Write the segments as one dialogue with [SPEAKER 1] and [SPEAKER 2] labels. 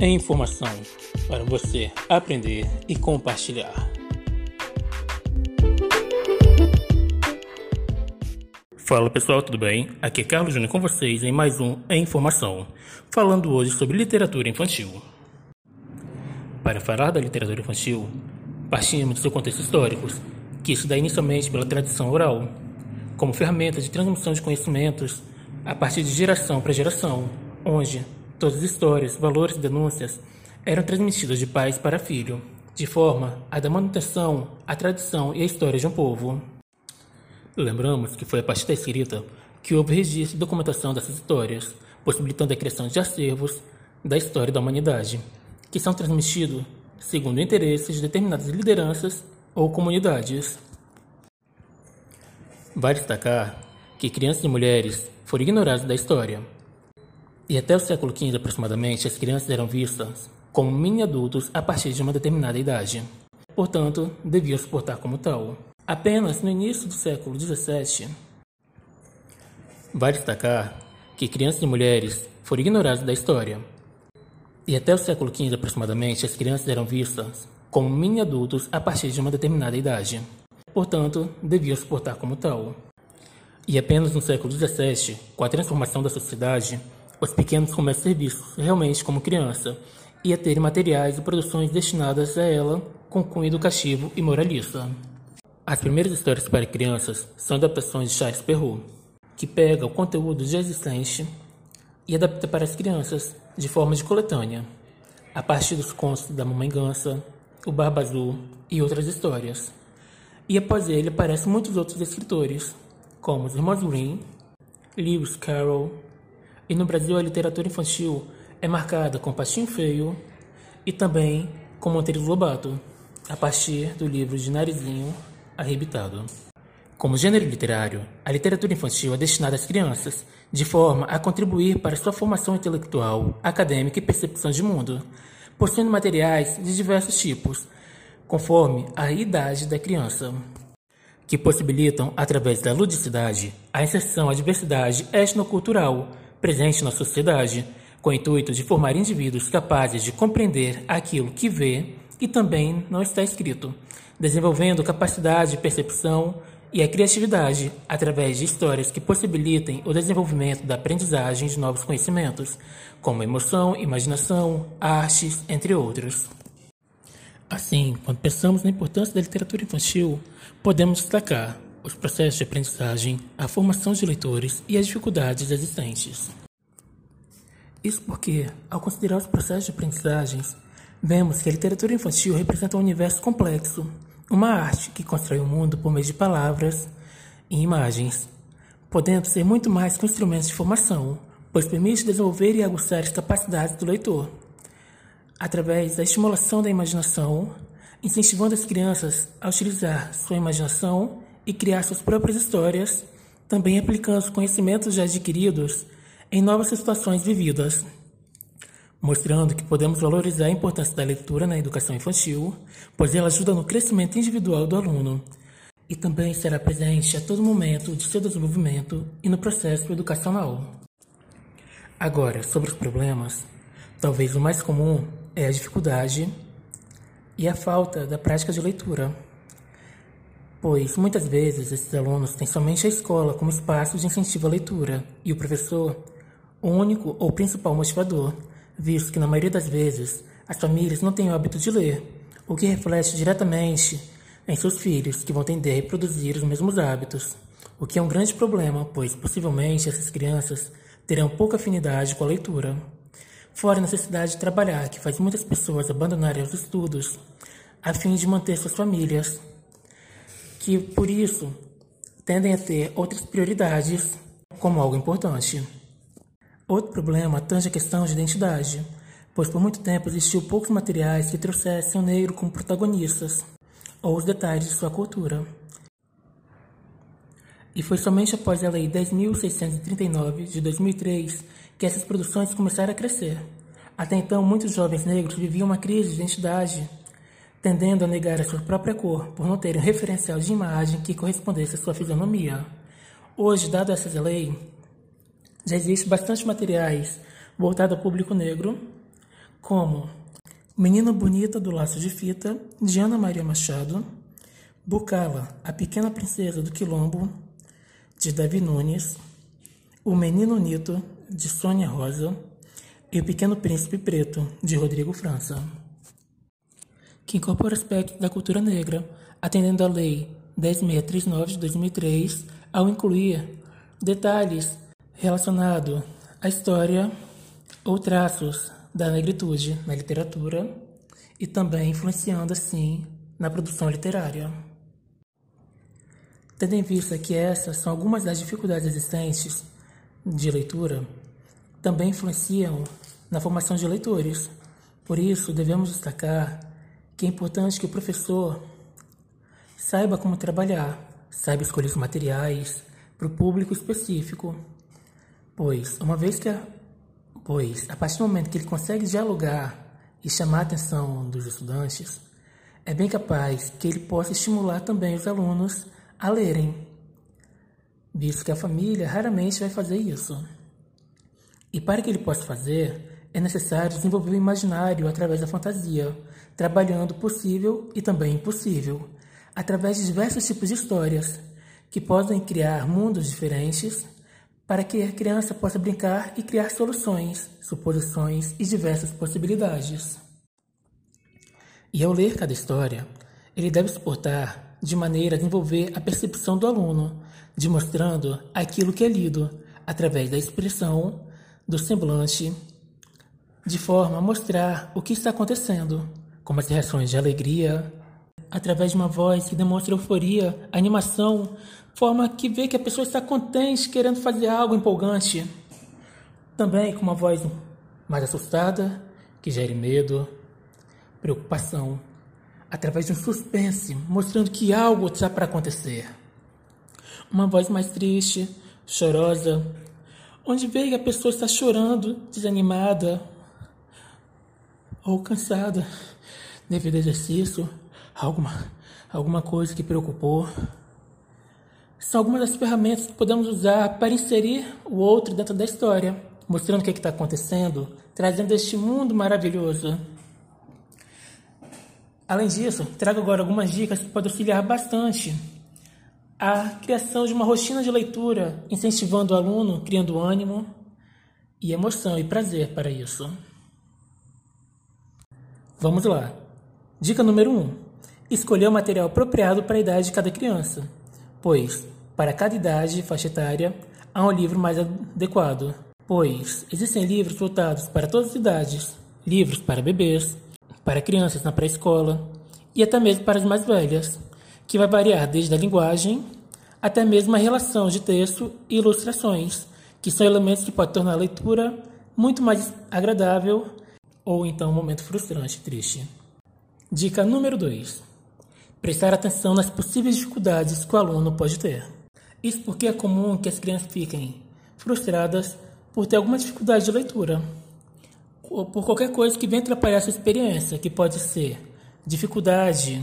[SPEAKER 1] é informação para você aprender e compartilhar. Fala pessoal, tudo bem? Aqui é Carlos Júnior com vocês em mais um É Informação, falando hoje sobre literatura infantil. Para falar da literatura infantil, partimos de seu contexto histórico, que se dá inicialmente pela tradição oral, como ferramenta de transmissão de conhecimentos a partir de geração para geração, onde todas as histórias, valores e denúncias eram transmitidas de pais para filho, de forma a dar manutenção à tradição e à história de um povo. Lembramos que foi a partir da escrita que houve registro e documentação dessas histórias, possibilitando a criação de acervos da história da humanidade, que são transmitidos segundo interesses de determinadas lideranças ou comunidades. Vale destacar que crianças e mulheres foram ignoradas da história. E até o século XV aproximadamente, as crianças eram vistas como mini-adultos a partir de uma determinada idade. Portanto, deviam se portar como tal. Apenas no início do século XVII, vale destacar que crianças e mulheres foram ignoradas da história. E até o século XV aproximadamente, as crianças eram vistas como mini-adultos a partir de uma determinada idade. Portanto, deviam se portar como tal. E apenas no século XVII, com a transformação da sociedade, os pequenos começam a ser vistos realmente como criança e a ter materiais e produções destinadas a ela com cunho educativo e moralista. As primeiras histórias para crianças são adaptações de Charles Perrault, que pega o conteúdo já existente e adapta para as crianças de forma de coletânea, a partir dos contos da Mamãe Gansa, o Barba Azul e outras histórias. E após ele aparecem muitos outros escritores, como os Irmãos Green, Lewis Carroll, e no Brasil a literatura infantil é marcada com Pastinho Feio e também com Monteiro Lobato, a partir do livro de Narizinho arrebitado. Como gênero literário, a literatura infantil é destinada às crianças, de forma a contribuir para sua formação intelectual, acadêmica e percepção de mundo, possuindo materiais de diversos tipos, conforme a idade da criança, que possibilitam, através da ludicidade, a inserção à diversidade etnocultural presente na sociedade, com o intuito de formar indivíduos capazes de compreender aquilo que vê e também não está escrito, desenvolvendo capacidade de percepção e a criatividade através de histórias que possibilitem o desenvolvimento da aprendizagem de novos conhecimentos, como emoção, imaginação, artes, entre outros. Assim, quando pensamos na importância da literatura infantil, podemos destacar os processos de aprendizagem, a formação de leitores e as dificuldades existentes. Isso porque, ao considerar os processos de aprendizagens, vemos que a literatura infantil representa um universo complexo, uma arte que constrói o mundo por meio de palavras e imagens, podendo ser muito mais que um instrumento de formação, pois permite desenvolver e aguçar as capacidades do leitor, através da estimulação da imaginação, incentivando as crianças a utilizar sua imaginação e criar suas próprias histórias, também aplicando os conhecimentos já adquiridos em novas situações vividas mostrando que podemos valorizar a importância da leitura na educação infantil, pois ela ajuda no crescimento individual do aluno e também será presente a todo momento de seu desenvolvimento e no processo educacional. Agora, sobre os problemas, talvez o mais comum é a dificuldade e a falta da prática de leitura, pois muitas vezes esses alunos têm somente a escola como espaço de incentivo à leitura e o professor, o único ou principal motivador visto que na maioria das vezes as famílias não têm o hábito de ler, o que reflete diretamente em seus filhos, que vão tender a reproduzir os mesmos hábitos, o que é um grande problema, pois possivelmente essas crianças terão pouca afinidade com a leitura. Fora a necessidade de trabalhar, que faz muitas pessoas abandonarem os estudos a fim de manter suas famílias, que por isso tendem a ter outras prioridades como algo importante. Outro problema tange a questão de identidade, pois por muito tempo existiu poucos materiais que trouxessem o negro como protagonistas, ou os detalhes de sua cultura. E foi somente após a Lei 10.639 de 2003 que essas produções começaram a crescer. Até então, muitos jovens negros viviam uma crise de identidade, tendendo a negar a sua própria cor, por não terem um referencial de imagem que correspondesse à sua fisionomia. Hoje, dado essa lei, já existe bastante materiais voltado ao público negro, como Menina Bonita do Laço de Fita, de Ana Maria Machado, Bucala, a Pequena Princesa do Quilombo, de Davi Nunes, O Menino Nito, de Sônia Rosa, e O Pequeno Príncipe Preto, de Rodrigo França, que incorpora aspectos da cultura negra, atendendo à Lei 10.639 de 2003, ao incluir detalhes relacionados à história ou traços da negritude na literatura e também influenciando, assim, na produção literária. Tendo em vista que essas são algumas das dificuldades existentes de leitura, também influenciam na formação de leitores. Por isso, devemos destacar que é importante que o professor saiba como trabalhar, saiba escolher os materiais para o público específico, pois uma vez que a, pois a partir do momento que ele consegue dialogar e chamar a atenção dos estudantes, é bem capaz que ele possa estimular também os alunos a lerem, visto que a família raramente vai fazer isso. E para que ele possa fazer, é necessário desenvolver o imaginário através da fantasia, trabalhando possível e também impossível, através de diversos tipos de histórias, que podem criar mundos diferentes para que a criança possa brincar e criar soluções, suposições e diversas possibilidades. E ao ler cada história, ele deve se portar de maneira a desenvolver a percepção do aluno, demonstrando aquilo que é lido através da expressão, do semblante, de forma a mostrar o que está acontecendo, como as reações de alegria, através de uma voz que demonstra euforia, animação, forma que vê que a pessoa está contente, querendo fazer algo empolgante. Também com uma voz mais assustada, que gere medo, preocupação, através de um suspense, mostrando que algo está para acontecer. Uma voz mais triste, chorosa, onde vê que a pessoa está chorando, desanimada ou cansada devido ao exercício, alguma, alguma coisa que preocupou. São algumas das ferramentas que podemos usar para inserir o outro dentro da história, mostrando o que é está acontecendo, trazendo este mundo maravilhoso. Além disso, trago agora algumas dicas que podem auxiliar bastante a criação de uma rotina de leitura, incentivando o aluno, criando ânimo e emoção e prazer para isso. Vamos lá. Dica número 1. Um, escolher o material apropriado para a idade de cada criança, pois, para cada idade faixa etária, há um livro mais adequado, pois existem livros voltados para todas as idades, livros para bebês, para crianças na pré-escola e até mesmo para as mais velhas, que vai variar desde a linguagem até mesmo a relação de texto e ilustrações, que são elementos que podem tornar a leitura muito mais agradável ou então um momento frustrante e triste. Dica número 2. Prestar atenção nas possíveis dificuldades que o aluno pode ter. Isso porque é comum que as crianças fiquem frustradas por ter alguma dificuldade de leitura ou por qualquer coisa que venha atrapalhar essa experiência, que pode ser dificuldade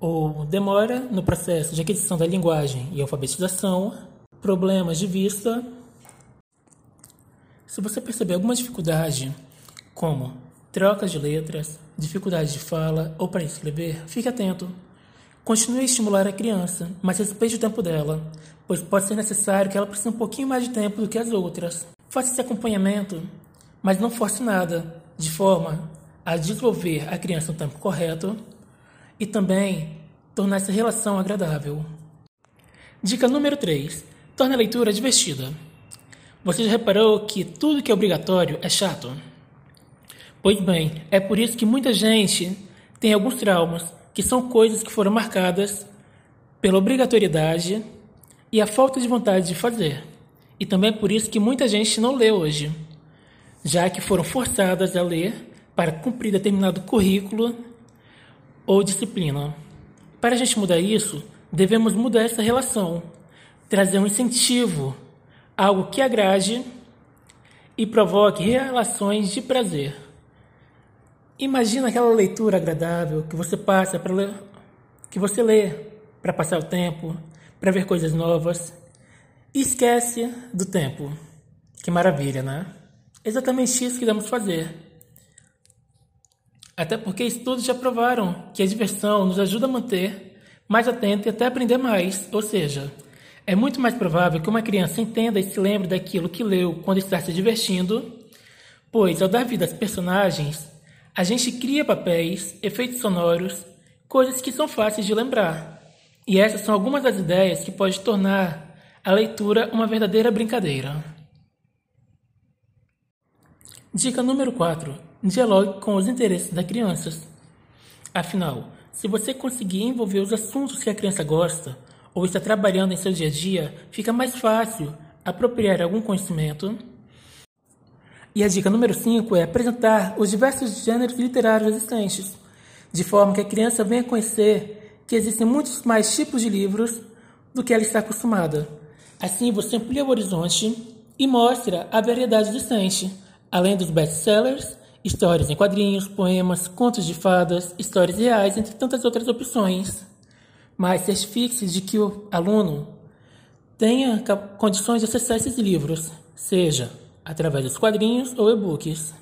[SPEAKER 1] ou demora no processo de aquisição da linguagem e alfabetização, problemas de vista. Se você perceber alguma dificuldade, como trocas de letras, dificuldade de fala ou para escrever, fique atento. Continue a estimular a criança, mas respeite o tempo dela, pois pode ser necessário que ela precise um pouquinho mais de tempo do que as outras. Faça esse acompanhamento mas não force nada, de forma a desenvolver a criança no tempo correto e também tornar essa relação agradável. Dica número 3. Torne a leitura divertida. Você já reparou que tudo que é obrigatório é chato? Pois bem, é por isso que muita gente tem alguns traumas, que são coisas que foram marcadas pela obrigatoriedade e a falta de vontade de fazer. E também é por isso que muita gente não lê hoje já que foram forçadas a ler para cumprir determinado currículo ou disciplina. Para a gente mudar isso, devemos mudar essa relação, trazer um incentivo, algo que agrade e provoque relações de prazer. Imagina aquela leitura agradável que você passa para ler, que você lê para passar o tempo, para ver coisas novas. E esquece do tempo. Que maravilha, né? Exatamente isso que vamos fazer. Até porque estudos já provaram que a diversão nos ajuda a manter mais atento e até aprender mais, ou seja, é muito mais provável que uma criança entenda e se lembre daquilo que leu quando está se divertindo, pois ao dar vida aos personagens, a gente cria papéis, efeitos sonoros, coisas que são fáceis de lembrar. E essas são algumas das ideias que podem tornar a leitura uma verdadeira brincadeira. Dica número 4. Dialogue com os interesses das crianças. Afinal, se você conseguir envolver os assuntos que a criança gosta, ou está trabalhando em seu dia a dia, fica mais fácil apropriar algum conhecimento. E a dica número 5 é apresentar os diversos gêneros literários existentes, de forma que a criança venha conhecer que existem muitos mais tipos de livros do que ela está acostumada. Assim, você amplia o horizonte e mostra a variedade existente, além dos best-sellers, histórias em quadrinhos, poemas, contos de fadas, histórias reais, entre tantas outras opções mas certifique-se de que o aluno tenha condições de acessar esses livros, seja através dos quadrinhos ou e-books.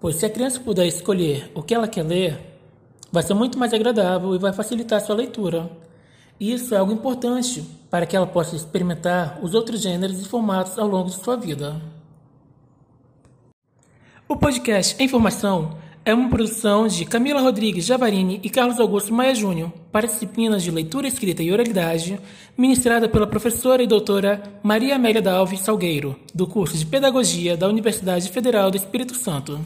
[SPEAKER 1] Pois se a criança puder escolher o que ela quer ler, vai ser muito mais agradável e vai facilitar sua leitura. Isso é algo importante para que ela possa experimentar os outros gêneros e formatos ao longo de sua vida. O podcast Em Formação é uma produção de Camila Rodrigues Javarini e Carlos Augusto Maia Júnior para disciplinas de leitura, escrita e oralidade, ministrada pela professora e doutora Maria Amélia da Alves Salgueiro, do curso de Pedagogia da Universidade Federal do Espírito Santo.